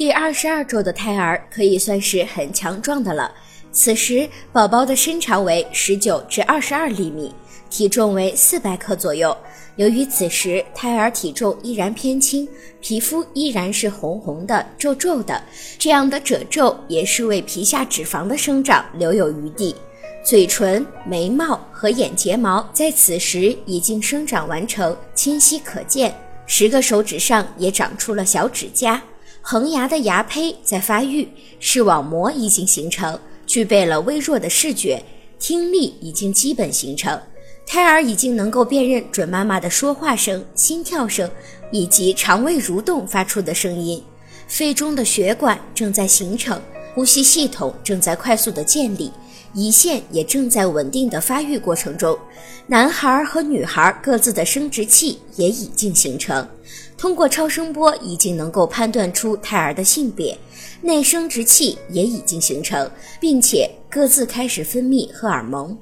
第二十二周的胎儿可以算是很强壮的了。此时，宝宝的身长为十九至二十二厘米，体重为四百克左右。由于此时胎儿体重依然偏轻，皮肤依然是红红的、皱皱的，这样的褶皱也是为皮下脂肪的生长留有余地。嘴唇、眉毛和眼睫毛在此时已经生长完成，清晰可见。十个手指上也长出了小指甲，恒牙的牙胚在发育，视网膜已经形成，具备了微弱的视觉，听力已经基本形成。胎儿已经能够辨认准妈妈的说话声、心跳声以及肠胃蠕动发出的声音。肺中的血管正在形成，呼吸系统正在快速的建立。胰腺也正在稳定的发育过程中，男孩和女孩各自的生殖器也已经形成，通过超声波已经能够判断出胎儿的性别，内生殖器也已经形成，并且各自开始分泌荷尔蒙。